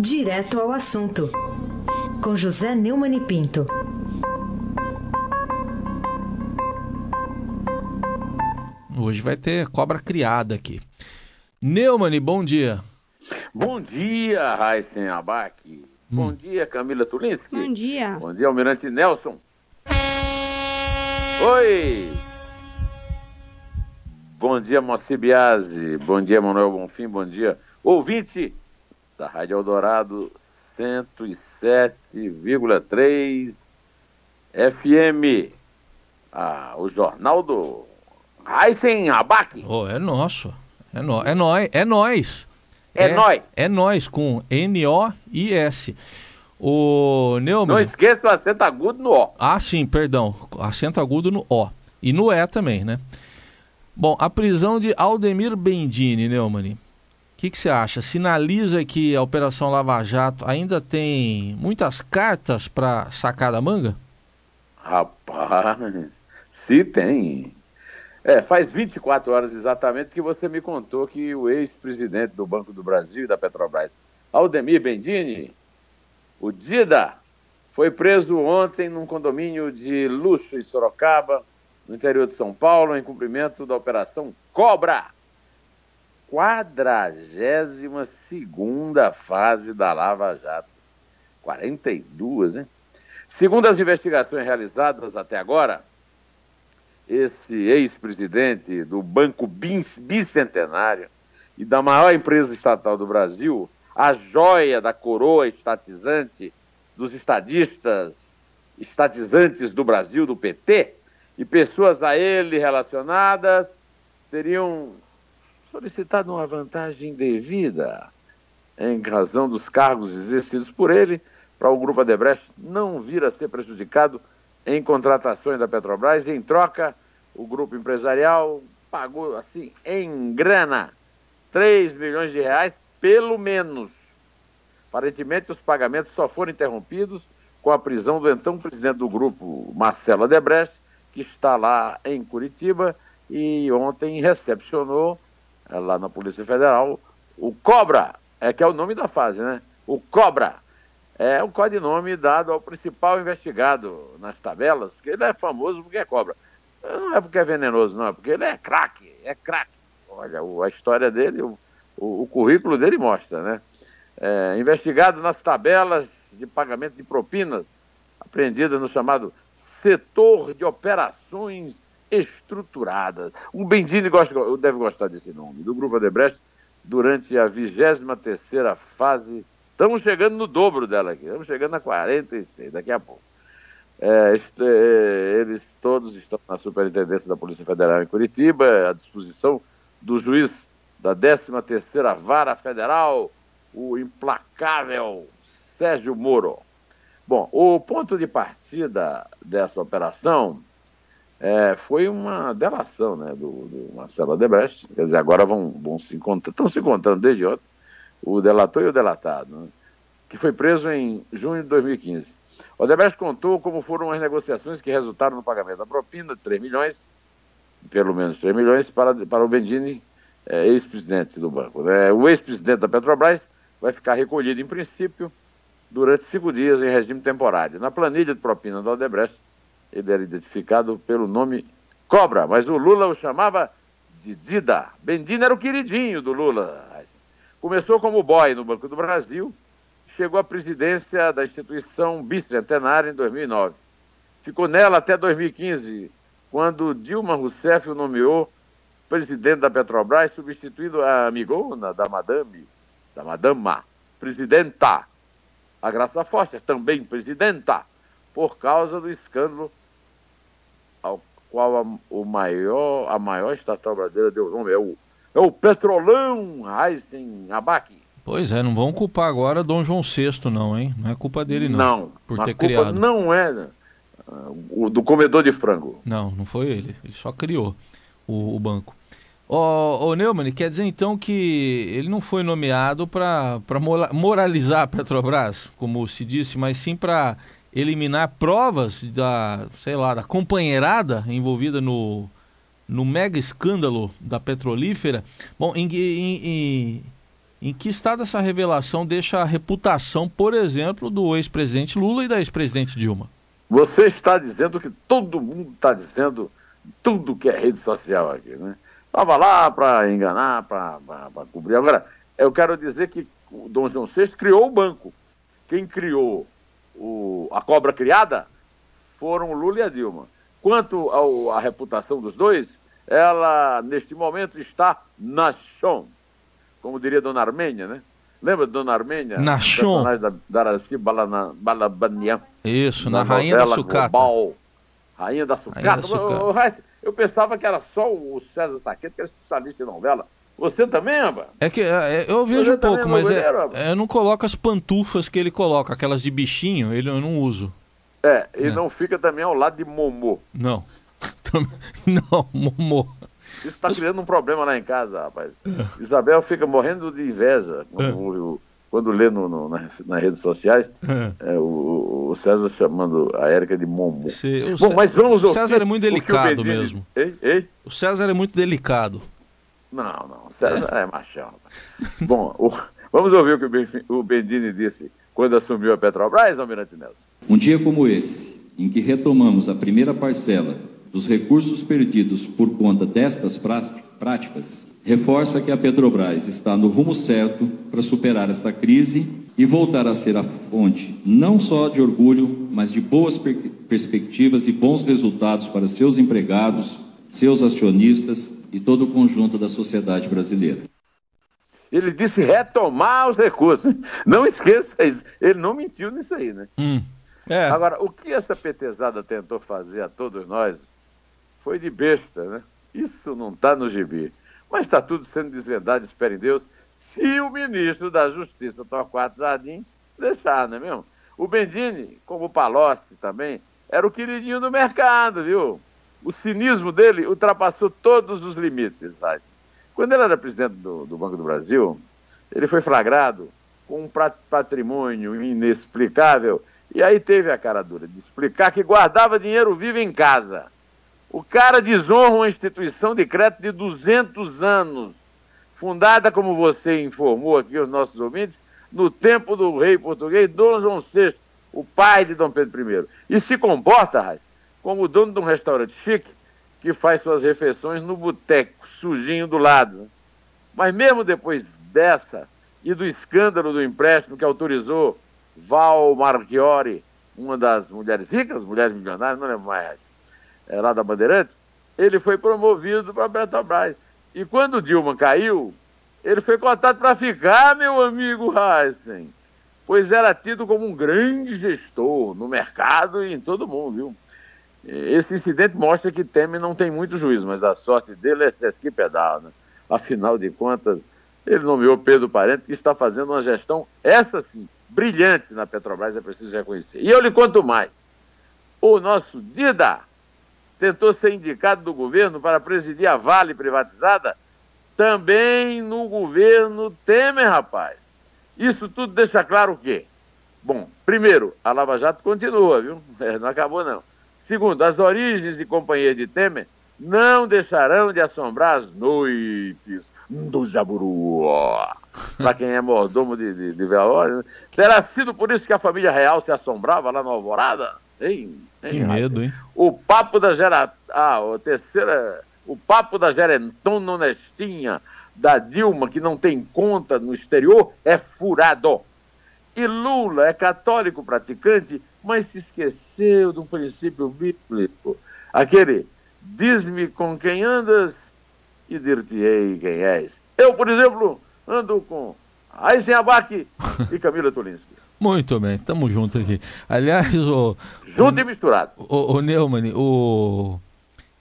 Direto ao assunto, com José Neumann e Pinto. Hoje vai ter cobra criada aqui. Neumann, bom dia. Bom dia, Raíssen Abac. Bom dia, Camila Tulinski. Bom dia. Bom dia, Almirante Nelson. Oi! Bom dia, Moacir Biasi. Bom dia, Manuel Bonfim. Bom dia, ouvinte da Rádio Eldorado 107,3 FM. Ah, o Jornal do Heisen Abac. Oh, é nosso. É, no, é nós. É nós. É, nós. É nós, com N-O-I-S. O Neumann... Não esqueça o acento agudo no O. Ah, sim, perdão. Acento agudo no O. E no E também, né? Bom, a prisão de Aldemir Bendini, Neumann. O que, que você acha? Sinaliza que a Operação Lava Jato ainda tem muitas cartas para sacar da manga? Rapaz, se tem. É, faz 24 horas exatamente que você me contou que o ex-presidente do Banco do Brasil e da Petrobras, Aldemir Bendini, o Dida, foi preso ontem num condomínio de luxo em Sorocaba, no interior de São Paulo, em cumprimento da Operação Cobra. 42 segunda fase da Lava Jato. 42, hein? Segundo as investigações realizadas até agora, esse ex-presidente do Banco Bicentenário e da maior empresa estatal do Brasil, a joia da coroa estatizante dos estadistas, estatizantes do Brasil, do PT, e pessoas a ele relacionadas teriam solicitado uma vantagem devida em razão dos cargos exercidos por ele para o Grupo Adebrecht não vir a ser prejudicado em contratações da Petrobras. Em troca, o grupo empresarial pagou, assim, em grana, 3 milhões de reais, pelo menos. Aparentemente, os pagamentos só foram interrompidos com a prisão do então presidente do grupo, Marcelo Adebrecht, que está lá em Curitiba e ontem recepcionou lá na Polícia Federal o Cobra, é que é o nome da fase, né? O Cobra é o codinome dado ao principal investigado nas tabelas, porque ele é famoso porque é cobra. Não é porque é venenoso, não, é porque ele é craque, é craque. Olha, a história dele, o, o, o currículo dele mostra, né? É, investigado nas tabelas de pagamento de propinas, apreendidas no chamado setor de operações estruturadas. O Bendini gosta, deve gostar desse nome, do Grupo Adebrecht, durante a 23 terceira fase Estamos chegando no dobro dela aqui, estamos chegando a 46 daqui a pouco. É, este, eles todos estão na Superintendência da Polícia Federal em Curitiba, à disposição do juiz da 13ª Vara Federal, o implacável Sérgio Moro. Bom, o ponto de partida dessa operação é, foi uma delação né, do, do Marcelo Odebrecht, quer dizer, agora vão, vão se encontrar, estão se encontrando desde ontem, o delator e o delatado, né, que foi preso em junho de 2015. O Odebrecht contou como foram as negociações que resultaram no pagamento da propina de 3 milhões, pelo menos 3 milhões, para, para o Bendini, é, ex-presidente do banco. Né? O ex-presidente da Petrobras vai ficar recolhido, em princípio, durante cinco dias em regime temporário. Na planilha de propina do Odebrecht, ele era identificado pelo nome Cobra, mas o Lula o chamava de Dida. Bendini era o queridinho do Lula. Começou como boy no Banco do Brasil, chegou à presidência da instituição bicentenária em 2009. Ficou nela até 2015, quando Dilma Rousseff o nomeou presidente da Petrobras, substituindo a amigona da madame, da madama, presidenta, a Graça Foster, também presidenta, por causa do escândalo qual a, o maior, a maior estatal brasileira deu nome, é o é o Petrolão Heisen Abac. Pois é, não vão culpar agora Dom João VI, não, hein? Não é culpa dele, não. Não, por ter culpa criado. não é o do comedor de frango. Não, não foi ele. Ele só criou o, o banco. Ô, ô Neumann, quer dizer então que ele não foi nomeado para moralizar a Petrobras, como se disse, mas sim para eliminar provas da, sei lá, da companheirada envolvida no no mega escândalo da petrolífera. Bom, em, em, em, Em que estado essa revelação deixa a reputação, por exemplo, do ex-presidente Lula e da ex-presidente Dilma? Você está dizendo que todo mundo está dizendo tudo que é rede social aqui, né? Estava lá para enganar, para cobrir. Agora, eu quero dizer que o Dom João VI criou o banco. Quem criou o, a cobra criada foram Lula e a Dilma. Quanto à reputação dos dois, ela, neste momento, está na chão. Como diria Dona Armênia, né? Lembra de Dona Armênia? Na chão. da, da Araci Balabanian. Isso, na, na Rainha da Sucata. Global, Rainha da Sucata. Rainha da sucata. Eu, eu, pensava que era só o César Saqueto, que era especialista em novela. Você também, Amba? É que é, eu vejo um pouco, mas é, eu não coloco as pantufas que ele coloca, aquelas de bichinho, ele, eu não uso. É, e é. não fica também ao lado de Momô. Não. não, Momô. Isso está criando um problema lá em casa, rapaz. Isabel fica morrendo de inveja quando, quando lê no, no, nas, nas, redes sociais é, o, o, César chamando a Érica de Momô. Bom, mas vamos ouvir. O César é muito delicado mesmo. Ei, ei? O César é muito delicado. Não, não. César é, é machão. Bom, o, vamos ouvir o que o Bendini disse quando assumiu a Petrobras, Almirante Nelson. Um dia como esse, em que retomamos a primeira parcela dos recursos perdidos por conta destas práticas, reforça que a Petrobras está no rumo certo para superar esta crise e voltar a ser a fonte não só de orgulho, mas de boas per perspectivas e bons resultados para seus empregados, seus acionistas e todo o conjunto da sociedade brasileira. Ele disse retomar os recursos. Não esqueça isso. Ele não mentiu nisso aí, né? Hum, é. Agora, o que essa petezada tentou fazer a todos nós foi de besta, né? Isso não está no gibi. Mas está tudo sendo desvendado, espere em Deus, se o ministro da Justiça, Torquato Jardim, deixar, não é mesmo? O Bendini, como o Palocci também, era o queridinho do mercado, viu? O cinismo dele ultrapassou todos os limites, Tyson. Quando ele era presidente do, do Banco do Brasil, ele foi flagrado com um patrimônio inexplicável e aí teve a cara dura de explicar que guardava dinheiro vivo em casa. O cara desonra uma instituição de crédito de 200 anos, fundada, como você informou aqui os nossos ouvintes, no tempo do rei português Dom João VI, o pai de Dom Pedro I. E se comporta, Raiz, como o dono de um restaurante chique que faz suas refeições no boteco, sujinho do lado. Mas mesmo depois dessa e do escândalo do empréstimo que autorizou Val Marchiori, uma das mulheres ricas, mulheres milionárias, não lembro mais, é, lá da Bandeirantes, ele foi promovido para a Petrobras. E quando Dilma caiu, ele foi cotado para ficar, meu amigo Heisen, pois era tido como um grande gestor no mercado e em todo mundo, viu? Esse incidente mostra que Temer não tem muito juízo, mas a sorte dele é sesqui pedal, né? Afinal de contas, ele nomeou Pedro Parente, que está fazendo uma gestão, essa sim, brilhante na Petrobras, é preciso reconhecer. E eu lhe conto mais. O nosso Dida tentou ser indicado do governo para presidir a Vale privatizada, também no governo Temer, rapaz. Isso tudo deixa claro o quê? Bom, primeiro, a Lava Jato continua, viu? É, não acabou não. Segundo, as origens e companhia de Temer não deixarão de assombrar as noites do Jaburu. Para quem é mordomo de, de, de velório. Né? Terá sido por isso que a família real se assombrava lá na Alvorada? Hein? hein que medo, hein? O papo da Gera... Ah, a terceira... O papo da Gerentona Honestinha, da Dilma, que não tem conta no exterior, é furado. E Lula é católico praticante mas se esqueceu de um princípio bíblico. Aquele, diz-me com quem andas e dir-te-ei quem és. Eu, por exemplo, ando com Aysen Abac e Camila Tulinski. Muito bem, estamos juntos aqui. Aliás, o. Junto o, e misturado. O, o Neumann, o,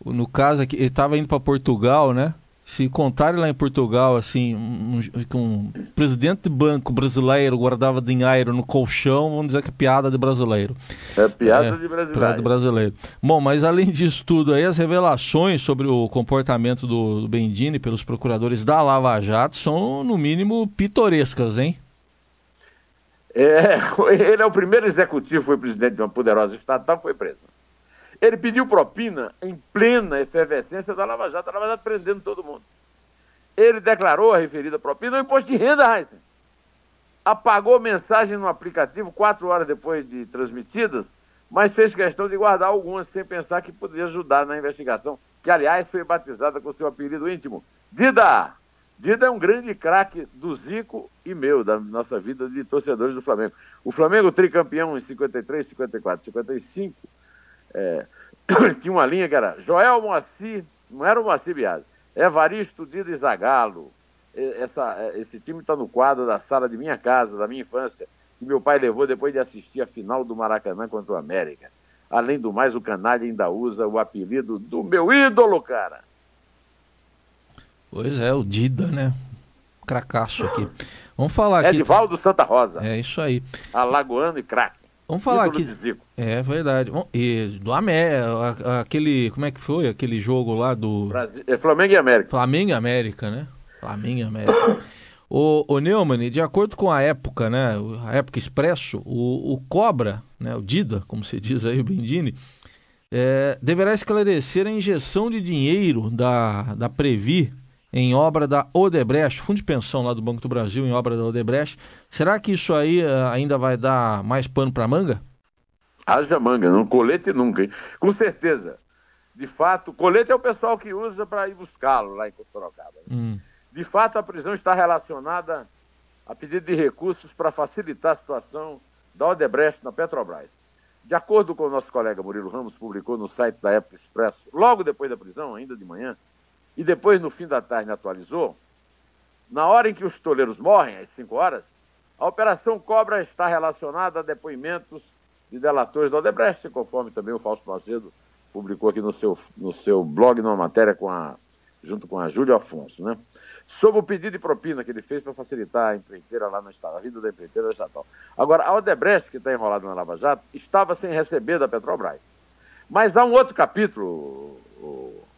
o, no caso aqui, ele estava indo para Portugal, né? Se contarem lá em Portugal, assim, um, um, presidente de banco brasileiro guardava dinheiro no colchão, vamos dizer que é piada de brasileiro. É piada é, de brasileiro. Piada de brasileiro. Bom, mas além disso tudo aí, as revelações sobre o comportamento do, do Bendini pelos procuradores da Lava Jato são, no mínimo, pitorescas, hein? É, ele é o primeiro executivo, foi presidente de uma poderosa estatal, foi preso. Ele pediu propina em plena efervescência da Lava Jato, a Lava Jato prendendo todo mundo. Ele declarou a referida propina no imposto de renda, Heisen. Apagou mensagem no aplicativo quatro horas depois de transmitidas, mas fez questão de guardar algumas sem pensar que poderia ajudar na investigação, que aliás foi batizada com seu apelido íntimo, Dida. Dida é um grande craque do Zico e meu, da nossa vida de torcedores do Flamengo. O Flamengo tricampeão em 53, 54, 55, é, tinha uma linha que era Joel Moacir, não era o Moacir Biasi, Evaristo Dida e Zagalo. Essa, é, esse time está no quadro da sala de minha casa, da minha infância, que meu pai levou depois de assistir a final do Maracanã contra o América. Além do mais, o canalha ainda usa o apelido do meu ídolo, cara. Pois é, o Dida, né? Cracaço aqui. Vamos falar aqui. Edivaldo Santa Rosa. É isso aí. Alagoano e craque. Vamos falar aqui. É verdade. E do América, aquele. Como é que foi? Aquele jogo lá do. Brasil, é Flamengo e América. Flamengo e América, né? Flamengo e América. o, o Neumann, de acordo com a época, né? A época Expresso, o, o Cobra, né? O Dida, como se diz aí, o Bendini, é, deverá esclarecer a injeção de dinheiro da, da Previ em obra da Odebrecht, fundo de pensão lá do Banco do Brasil em obra da Odebrecht. Será que isso aí uh, ainda vai dar mais pano para manga? Haja manga, não colete nunca, hein? Com certeza. De fato, colete é o pessoal que usa para ir buscá-lo lá em Sorocaba. Né? Hum. De fato, a prisão está relacionada a pedido de recursos para facilitar a situação da Odebrecht na Petrobras. De acordo com o nosso colega Murilo Ramos, publicou no site da Época Expresso, logo depois da prisão, ainda de manhã, e depois no fim da tarde atualizou, na hora em que os toleiros morrem, às 5 horas, a Operação Cobra está relacionada a depoimentos de delatores da Odebrecht, conforme também o Fausto Macedo publicou aqui no seu, no seu blog, numa matéria com a, junto com a Júlia Afonso, né? Sobre o pedido de propina que ele fez para facilitar a empreiteira lá no estado, a vida da empreiteira estatal. Agora, a Odebrecht, que está enrolada na Lava Jato, estava sem receber da Petrobras. Mas há um outro capítulo,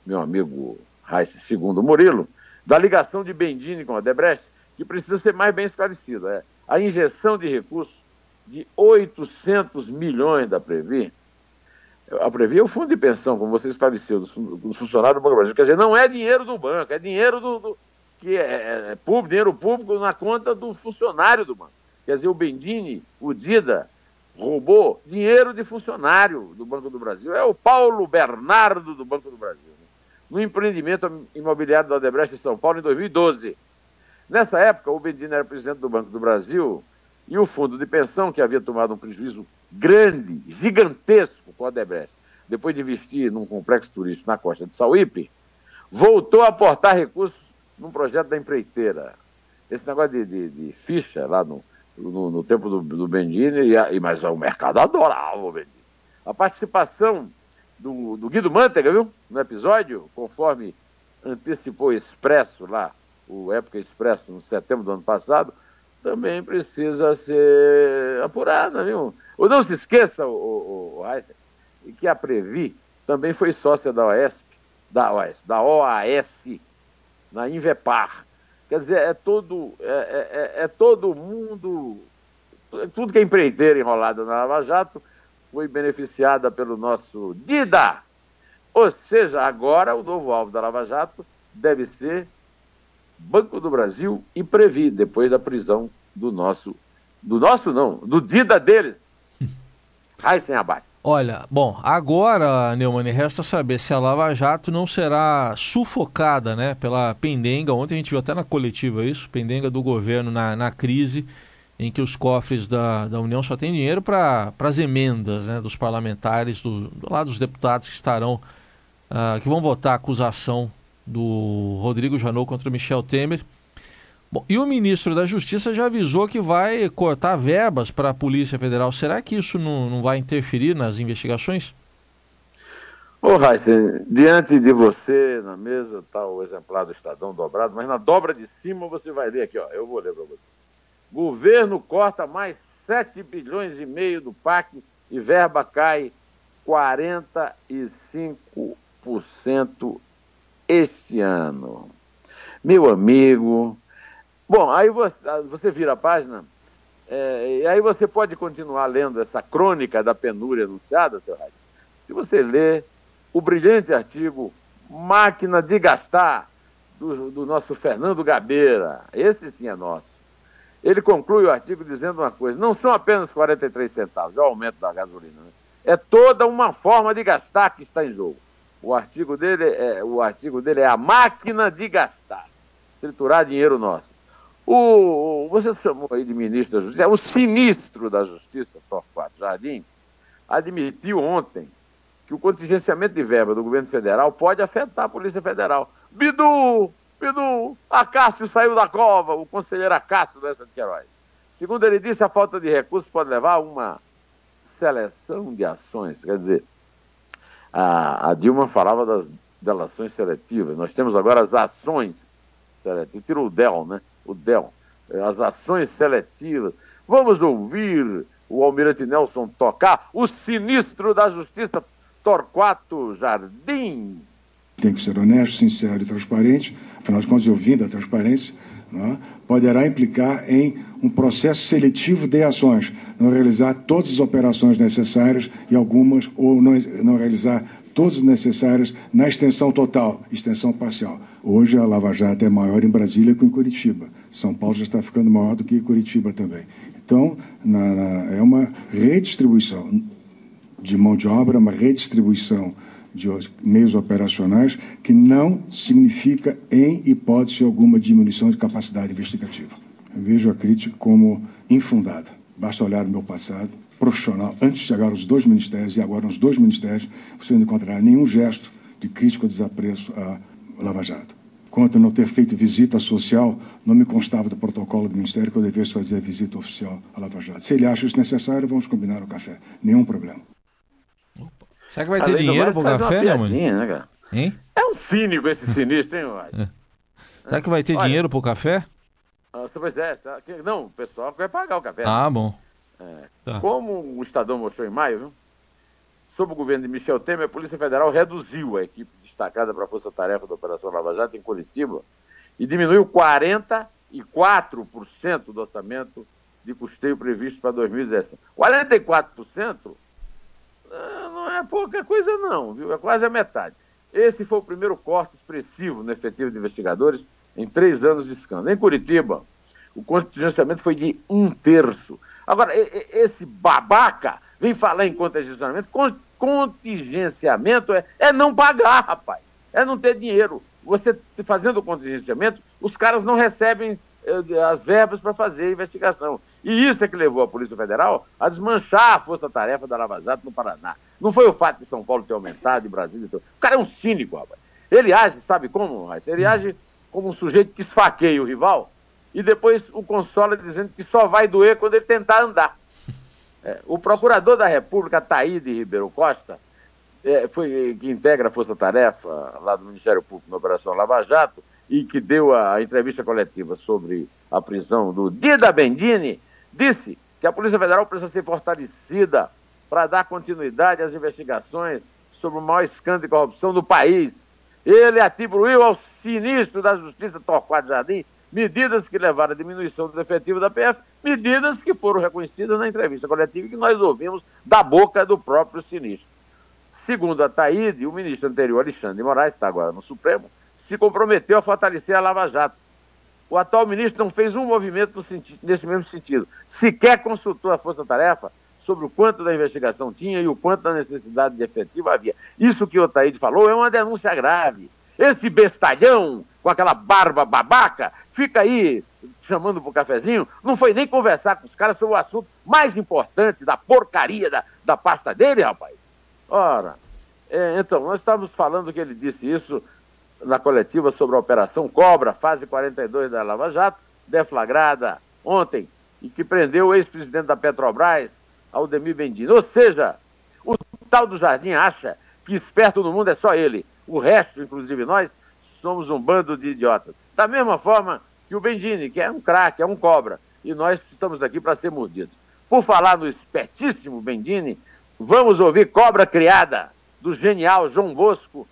meu amigo Reis, segundo Murilo, da ligação de Bendini com a Debrecht, que precisa ser mais bem esclarecida. É a injeção de recursos de 800 milhões da Previ. A Previ é o fundo de pensão, como você esclareceu, dos funcionários do Banco do Brasil. Quer dizer, não é dinheiro do banco, é dinheiro do, do que é, é, é público, dinheiro público na conta do funcionário do banco. Quer dizer, o Bendini, o Dida, roubou dinheiro de funcionário do Banco do Brasil. É o Paulo Bernardo do Banco do Brasil no empreendimento imobiliário da Odebrecht em São Paulo em 2012. Nessa época, o Bendino era presidente do Banco do Brasil e o fundo de pensão, que havia tomado um prejuízo grande, gigantesco com a Odebrecht, depois de investir num complexo turístico na costa de Sauípe, voltou a aportar recursos num projeto da empreiteira. Esse negócio de, de, de ficha lá no, no, no tempo do, do Bendini, e, e, mas o mercado adorava o Bendini. A participação do, do Guido Mantega, viu? No episódio, conforme antecipou Expresso lá, o Época Expresso, no setembro do ano passado, também precisa ser apurada, viu? Ou não se esqueça, o, o, o que a Previ também foi sócia da OASP, da OAS, da OAS, na Invepar. Quer dizer, é todo, é, é, é, é todo mundo, tudo que é empreiteiro enrolado na Lava Jato, foi beneficiada pelo nosso Dida. Ou seja, agora o novo alvo da Lava Jato deve ser Banco do Brasil e Previ, depois da prisão do nosso, do nosso não, do Dida deles. Ai, sem abate. Olha, bom, agora, Neumann, resta saber se a Lava Jato não será sufocada né, pela pendenga. Ontem a gente viu até na coletiva isso, pendenga do governo na, na crise em que os cofres da, da União só têm dinheiro para as emendas né, dos parlamentares, do, do lado dos deputados que estarão, uh, que vão votar a acusação do Rodrigo Janot contra Michel Temer. Bom, e o ministro da Justiça já avisou que vai cortar verbas para a Polícia Federal. Será que isso não, não vai interferir nas investigações? Ô, Raíssa, diante de você, na mesa, está o exemplar do Estadão dobrado, mas na dobra de cima você vai ler aqui, ó. Eu vou ler para você. Governo corta mais 7 bilhões e meio do PAC e verba cai 45% este ano. Meu amigo. Bom, aí você, você vira a página é, e aí você pode continuar lendo essa crônica da penúria anunciada, seu Reis. Se você ler o brilhante artigo Máquina de Gastar, do, do nosso Fernando Gabeira. Esse sim é nosso. Ele conclui o artigo dizendo uma coisa: não são apenas 43 centavos, é o aumento da gasolina. Né? É toda uma forma de gastar que está em jogo. O artigo dele é, o artigo dele é a máquina de gastar, triturar dinheiro nosso. O, você chamou aí de ministro da Justiça, o sinistro da Justiça, Torquato Jardim, admitiu ontem que o contingenciamento de verba do governo federal pode afetar a Polícia Federal. Bidu! Bidu! Acácio saiu da cova, o conselheiro Acácio dessa de Queiroz. Segundo ele disse, a falta de recursos pode levar a uma seleção de ações. Quer dizer, a, a Dilma falava das delações seletivas. Nós temos agora as ações seletivas. Tira o DEL, né? O DEL. As ações seletivas. Vamos ouvir o almirante Nelson tocar o sinistro da justiça Torquato Jardim. Tem que ser honesto, sincero e transparente. Afinal de contas, eu vim da transparência. É? poderá implicar em um processo seletivo de ações, não realizar todas as operações necessárias e algumas, ou não, não realizar todas as necessárias na extensão total, extensão parcial. Hoje a Lava Jato é maior em Brasília que em Curitiba. São Paulo já está ficando maior do que Curitiba também. Então, na, na, é uma redistribuição de mão de obra, uma redistribuição de meios operacionais que não significa, em hipótese alguma, diminuição de capacidade investigativa. Eu vejo a crítica como infundada. Basta olhar o meu passado profissional, antes de chegar aos dois ministérios e agora nos dois ministérios, você não encontrará nenhum gesto de crítica ou desapreço a Lava Jato. Quanto a não ter feito visita social, não me constava do protocolo do Ministério que eu devesse fazer a visita oficial à Lava Jato. Se ele acha isso necessário, vamos combinar o café. Nenhum problema. Será que vai ter dinheiro pro café, né, mano? Né, hein? É um cínico esse sinistro, hein, Uai? É. Será que vai ter Olha, dinheiro pro café? Ah, pois é, não, o pessoal vai pagar o café. Ah, bom. É. Tá. Como o Estadão mostrou em maio, viu? sob o governo de Michel Temer, a Polícia Federal reduziu a equipe destacada para a Força Tarefa da Operação Lava Jato em Curitiba e diminuiu 44% do orçamento de custeio previsto para 2017. 44% ah, não é pouca coisa não, viu? É quase a metade. Esse foi o primeiro corte expressivo no efetivo de investigadores em três anos de escândalo. Em Curitiba, o contingenciamento foi de um terço. Agora, esse babaca vem falar em contingenciamento. Contingenciamento é, é não pagar, rapaz. É não ter dinheiro. Você fazendo o contingenciamento, os caras não recebem as verbas para fazer a investigação. E isso é que levou a Polícia Federal a desmanchar a força-tarefa da Lava Jato no Paraná. Não foi o fato de São Paulo ter aumentado, de Brasília ter... O cara é um cínico, rapaz. Ele age, sabe como, rapaz? Ele age como um sujeito que esfaqueia o rival e depois o consola dizendo que só vai doer quando ele tentar andar. É, o procurador da República, Taíde Ribeiro Costa, é, foi, que integra a Força Tarefa lá do Ministério Público na Operação Lava Jato e que deu a, entrevista coletiva sobre a prisão do Dida Bendini, disse que a Polícia Federal precisa ser fortalecida para dar continuidade às investigações sobre o maior escândalo de corrupção do país. Ele atribuiu ao sinistro da Justiça Torquato Jardim medidas que levaram à diminuição do efetivo da PF, medidas que foram reconhecidas na entrevista coletiva que nós ouvimos da boca do próprio sinistro. Segundo a Taíde, o ministro anterior, Alexandre de Moraes, está agora no Supremo, se comprometeu a fortalecer a Lava Jato. O atual ministro não fez um movimento sentido, nesse mesmo sentido. Sequer consultou a Força Tarefa sobre o quanto da investigação tinha e o quanto da necessidade de efetivo havia. Isso que o Otaíde falou é uma denúncia grave. Esse bestalhão com aquela barba babaca fica aí chamando para o cafezinho, não foi nem conversar com os caras sobre o assunto mais importante da porcaria da, da pasta dele, rapaz. Ora, é, então, nós estávamos falando que ele disse isso na coletiva sobre a Operação Cobra, fase 42 da Lava Jato, deflagrada ontem, e que prendeu o ex-presidente da Petrobras, Aldemir Bendino. Ou seja, o tal do Jardim acha que esperto no mundo é só ele. O resto, inclusive nós, somos um bando de idiotas. Da mesma forma que o Bendini, que é um craque, é um cobra, e nós estamos aqui para ser mordidos. Por falar no espertíssimo Bendini, vamos ouvir Cobra Criada, do genial João Bosco,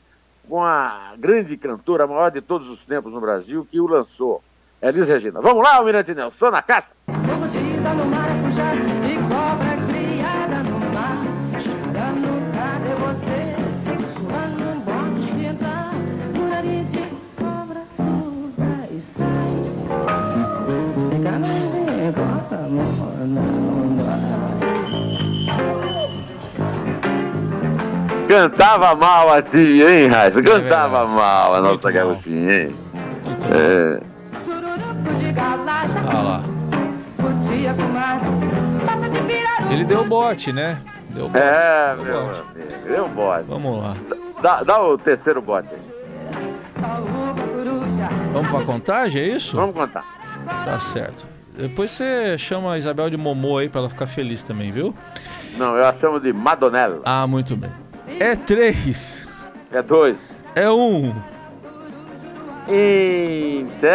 com a grande cantora, a maior de todos os tempos no Brasil, que o lançou. Elis Regina. Vamos lá, Almirante Nelson, na caixa. Como diz a Cantava mal a tia, hein, Raíssa? Cantava verdade. mal a nossa garotinha, hein? É. Olha lá. Ele deu bote, né? Deu bote. É, deu meu bote. amigo. Deu bote. Vamos lá. Dá, dá o terceiro bote aí. Vamos pra contagem, é isso? Vamos contar. Tá certo. Depois você chama a Isabel de Momô aí pra ela ficar feliz também, viu? Não, eu a chamo de Madonella. Ah, muito bem. É três. É dois. É um. Então.